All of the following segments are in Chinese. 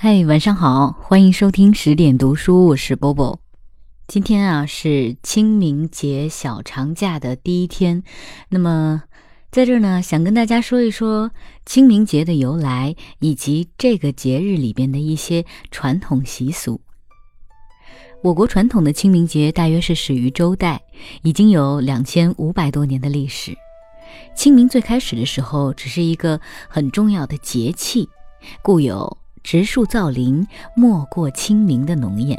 嗨，晚上好，欢迎收听十点读书，我是波波。今天啊是清明节小长假的第一天，那么在这儿呢，想跟大家说一说清明节的由来，以及这个节日里边的一些传统习俗。我国传统的清明节大约是始于周代，已经有两千五百多年的历史。清明最开始的时候只是一个很重要的节气，故有。植树造林，莫过清明的浓艳。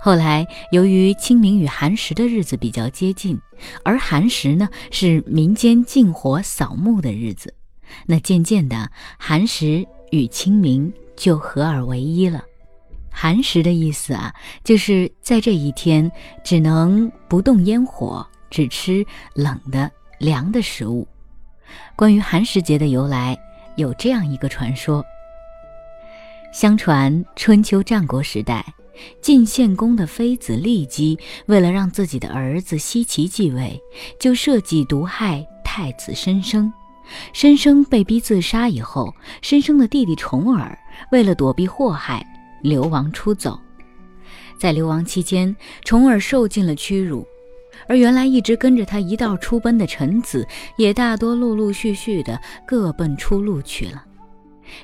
后来，由于清明与寒食的日子比较接近，而寒食呢是民间禁火扫墓的日子，那渐渐的，寒食与清明就合二为一了。寒食的意思啊，就是在这一天只能不动烟火，只吃冷的、凉的食物。关于寒食节的由来，有这样一个传说。相传春秋战国时代，晋献公的妃子骊姬为了让自己的儿子奚齐继位，就设计毒害太子申生。申生被逼自杀以后，申生的弟弟重耳为了躲避祸害，流亡出走。在流亡期间，重耳受尽了屈辱，而原来一直跟着他一道出奔的臣子，也大多陆陆续续的各奔出路去了。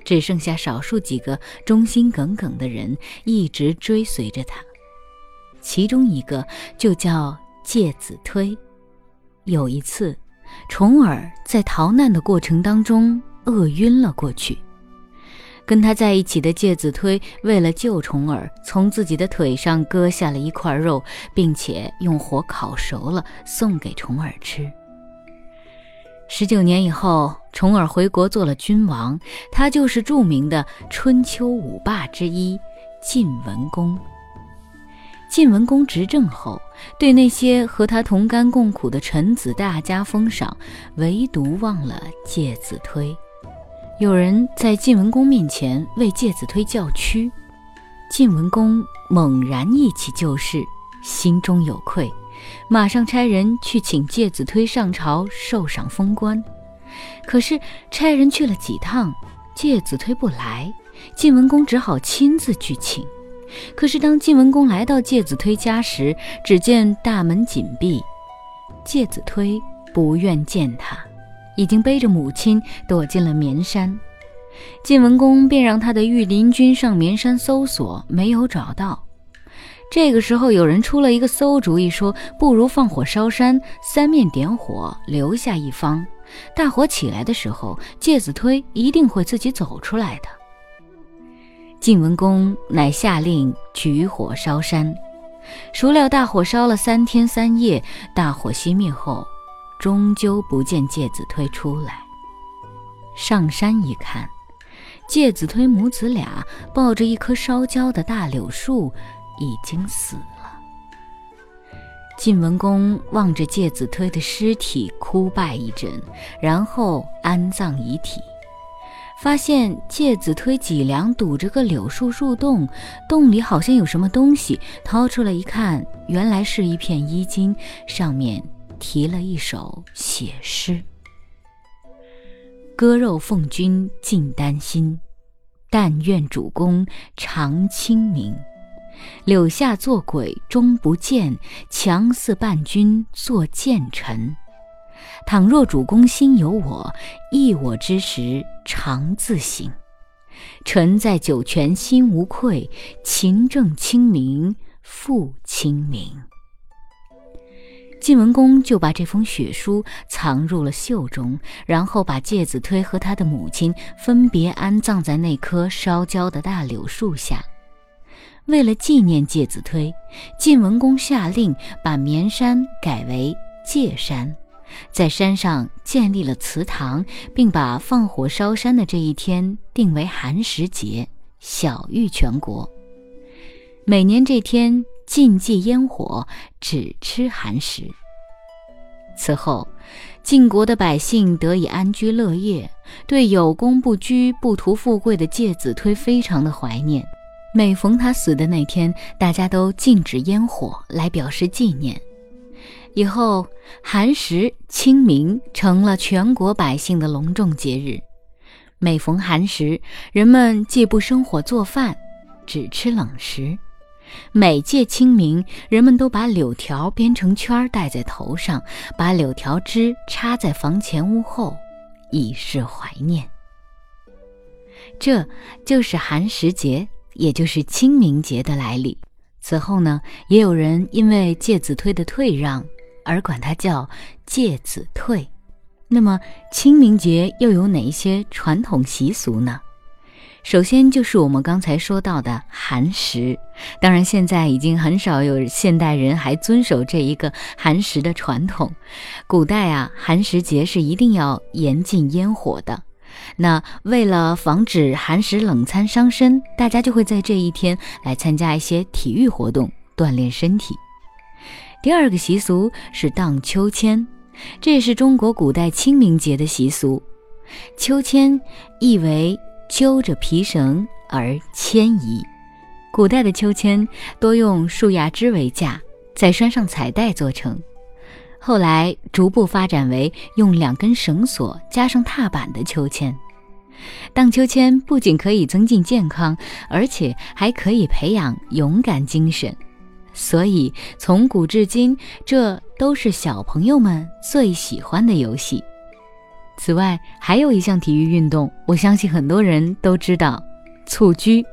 只剩下少数几个忠心耿耿的人一直追随着他，其中一个就叫介子推。有一次，重耳在逃难的过程当中饿晕了过去，跟他在一起的介子推为了救重耳，从自己的腿上割下了一块肉，并且用火烤熟了送给重耳吃。十九年以后，重耳回国做了君王，他就是著名的春秋五霸之一晋文公。晋文公执政后，对那些和他同甘共苦的臣子大加封赏，唯独忘了介子推。有人在晋文公面前为介子推叫屈，晋文公猛然忆起旧事，心中有愧。马上差人去请介子推上朝受赏封官，可是差人去了几趟，介子推不来，晋文公只好亲自去请。可是当晋文公来到介子推家时，只见大门紧闭，介子推不愿见他，已经背着母亲躲进了绵山。晋文公便让他的御林军上绵山搜索，没有找到。这个时候，有人出了一个馊主意，说不如放火烧山，三面点火，留下一方。大火起来的时候，介子推一定会自己走出来的。晋文公乃下令举火烧山，孰料大火烧了三天三夜，大火熄灭后，终究不见介子推出来。上山一看，介子推母子俩抱着一棵烧焦的大柳树。已经死了。晋文公望着介子推的尸体哭拜一阵，然后安葬遗体。发现介子推脊梁堵着个柳树树洞，洞里好像有什么东西。掏出来一看，原来是一片衣襟，上面题了一首写诗：“割肉奉君尽丹心，但愿主公常清明。”柳下做鬼终不见，强似伴君作谏臣。倘若主公心有我，忆我之时常自省。臣在九泉心无愧，勤政清明复清明。晋文公就把这封血书藏入了袖中，然后把介子推和他的母亲分别安葬在那棵烧焦的大柳树下。为了纪念介子推，晋文公下令把绵山改为介山，在山上建立了祠堂，并把放火烧山的这一天定为寒食节，晓谕全国。每年这天禁忌烟火，只吃寒食。此后，晋国的百姓得以安居乐业，对有功不居、不图富贵的介子推非常的怀念。每逢他死的那天，大家都禁止烟火来表示纪念。以后，寒食、清明成了全国百姓的隆重节日。每逢寒食，人们既不生火做饭，只吃冷食。每届清明，人们都把柳条编成圈戴在头上，把柳条枝插在房前屋后，以示怀念。这就是寒食节，也就是清明节的来历。此后呢，也有人因为介子推的退让而管它叫介子退。那么清明节又有哪一些传统习俗呢？首先就是我们刚才说到的寒食，当然现在已经很少有现代人还遵守这一个寒食的传统。古代啊，寒食节是一定要严禁烟火的。那为了防止寒食冷餐伤身，大家就会在这一天来参加一些体育活动，锻炼身体。第二个习俗是荡秋千，这也是中国古代清明节的习俗。秋千意为。揪着皮绳而迁移，古代的秋千多用树芽枝为架，再拴上彩带做成。后来逐步发展为用两根绳索加上踏板的秋千。荡秋千不仅可以增进健康，而且还可以培养勇敢精神，所以从古至今，这都是小朋友们最喜欢的游戏。此外，还有一项体育运动，我相信很多人都知道，蹴鞠。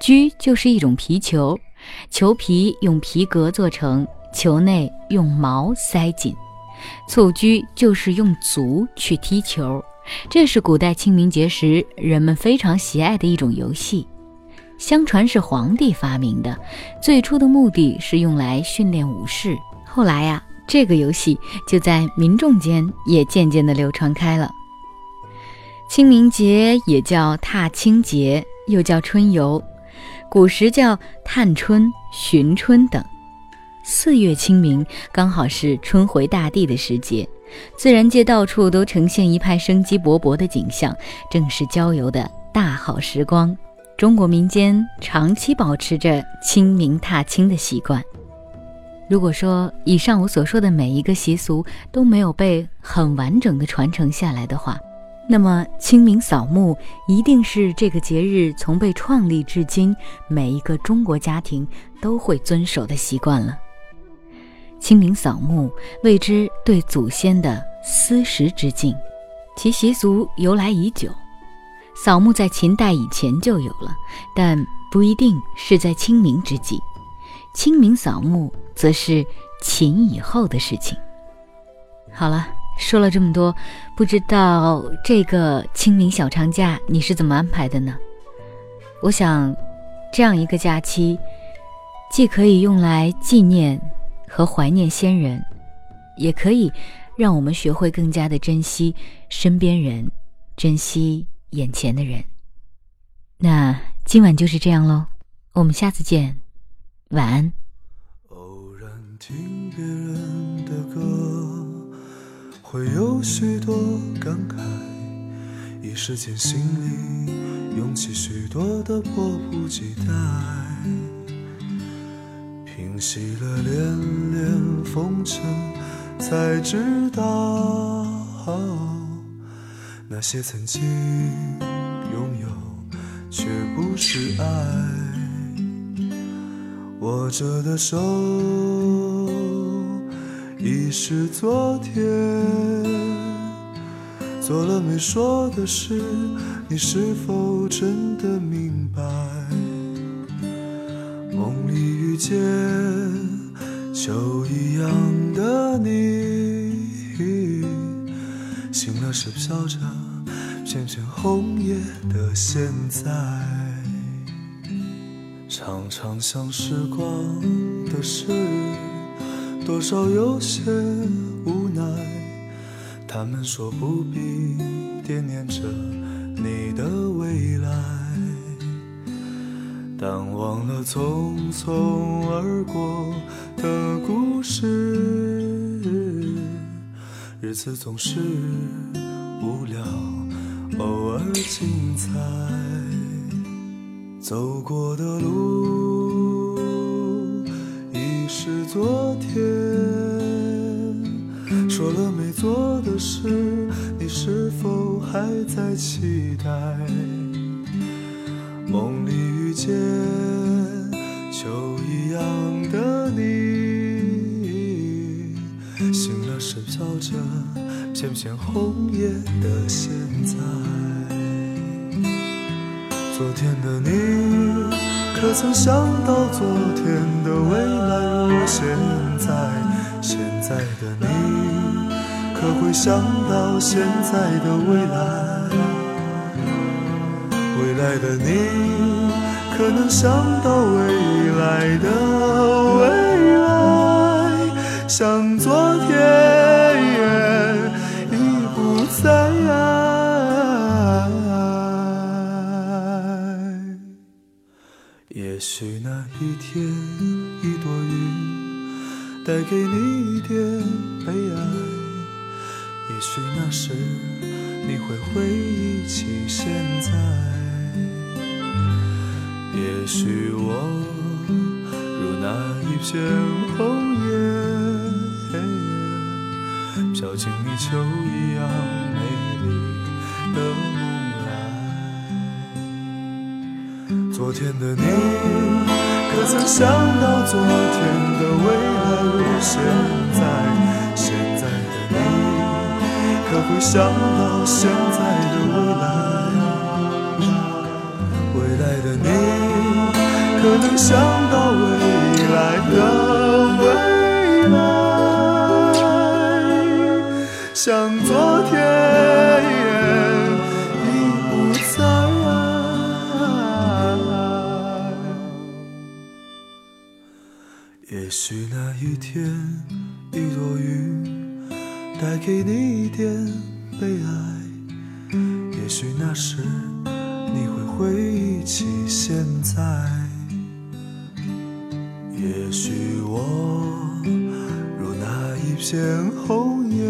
鞠就是一种皮球，球皮用皮革做成，球内用毛塞紧。蹴鞠就是用足去踢球，这是古代清明节时人们非常喜爱的一种游戏。相传是皇帝发明的，最初的目的是用来训练武士，后来呀。这个游戏就在民众间也渐渐地流传开了。清明节也叫踏青节，又叫春游，古时叫探春、寻春等。四月清明刚好是春回大地的时节，自然界到处都呈现一派生机勃勃的景象，正是郊游的大好时光。中国民间长期保持着清明踏青的习惯。如果说以上我所说的每一个习俗都没有被很完整的传承下来的话，那么清明扫墓一定是这个节日从被创立至今每一个中国家庭都会遵守的习惯了。清明扫墓谓之对祖先的思时之敬，其习俗由来已久。扫墓在秦代以前就有了，但不一定是在清明之际。清明扫墓。则是秦以后的事情。好了，说了这么多，不知道这个清明小长假你是怎么安排的呢？我想，这样一个假期，既可以用来纪念和怀念先人，也可以让我们学会更加的珍惜身边人，珍惜眼前的人。那今晚就是这样喽，我们下次见，晚安。听别人的歌，会有许多感慨，一时间心里涌起许多的迫不及待。平息了连连风尘，才知道那些曾经拥有，却不是爱。握着的手。已是昨天，做了没说的事，你是否真的明白？梦里遇见秋一样的你，醒了时飘着片片红叶的现在，常常想时光的事。多少有些无奈，他们说不必惦念着你的，但忘了匆匆而过的故事，日子总是无聊，偶尔精彩，走过的路已是昨天。说了没做的事，你是否？还在期待。梦里遇见秋一样的你，醒了时飘着片片红叶的现在。昨天的你，可曾想到昨天的未来如现在？现在的你，可会想到现在的未来？未来的你，可能想到未来的未来？像昨天已不在。也许那一天，一朵云带给你一点悲哀。也许那时，你会回忆起现在。也许我如那一片红叶，飘进你秋一样美丽的梦来。昨天的你，可曾想到昨天的未来如现在？现在的你，可会想到现在的未来？未来的你，可能想到未来的未来？像昨天已不在。也许那一天，一朵云带给你一点悲哀。也许那时，你会回忆起现在。也许我如那一片红叶，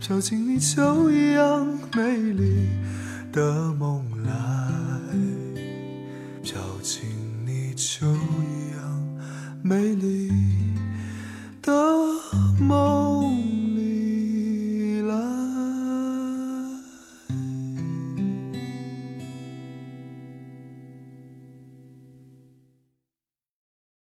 飘进你秋一样美丽的梦来，飘进你秋一样美丽的梦。